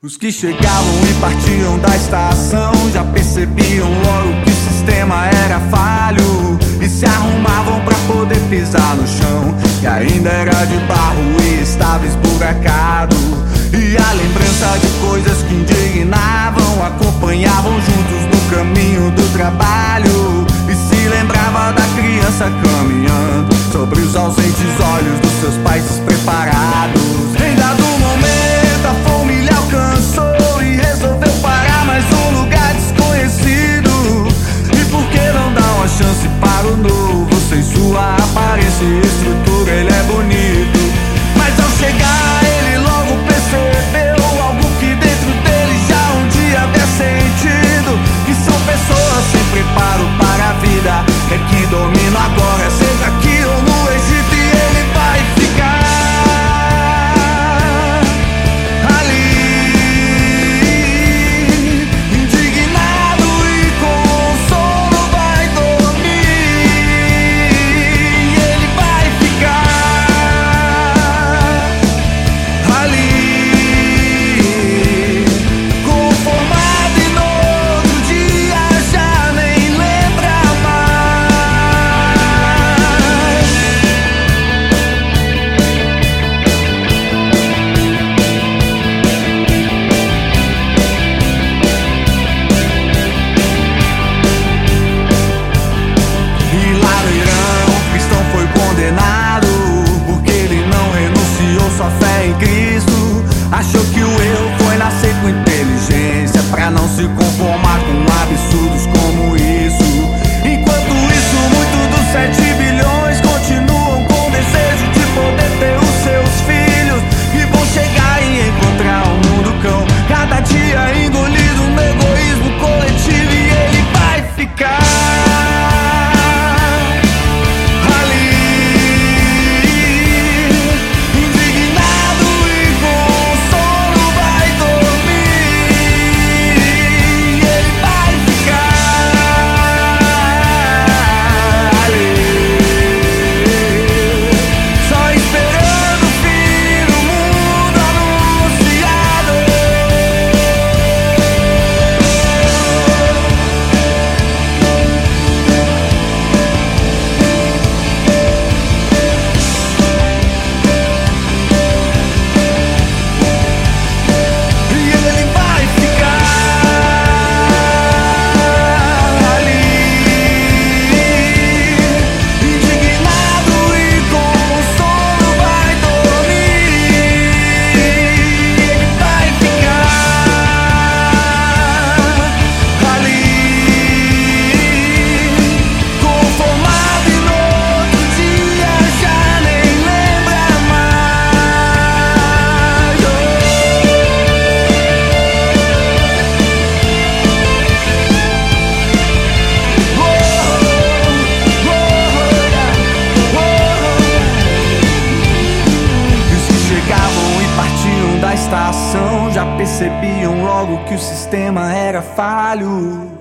Os que chegavam e partiam da estação já percebiam logo que o sistema era falho e se arrumavam para poder pisar no chão que ainda era de barro e estava esburacado. E a lembrança de coisas que indignavam acompanhavam juntos no caminho do trabalho e se lembrava da criança caminhando sobre os ausentes olhos dos seus pais despreparados. percebiam logo que o sistema era falho.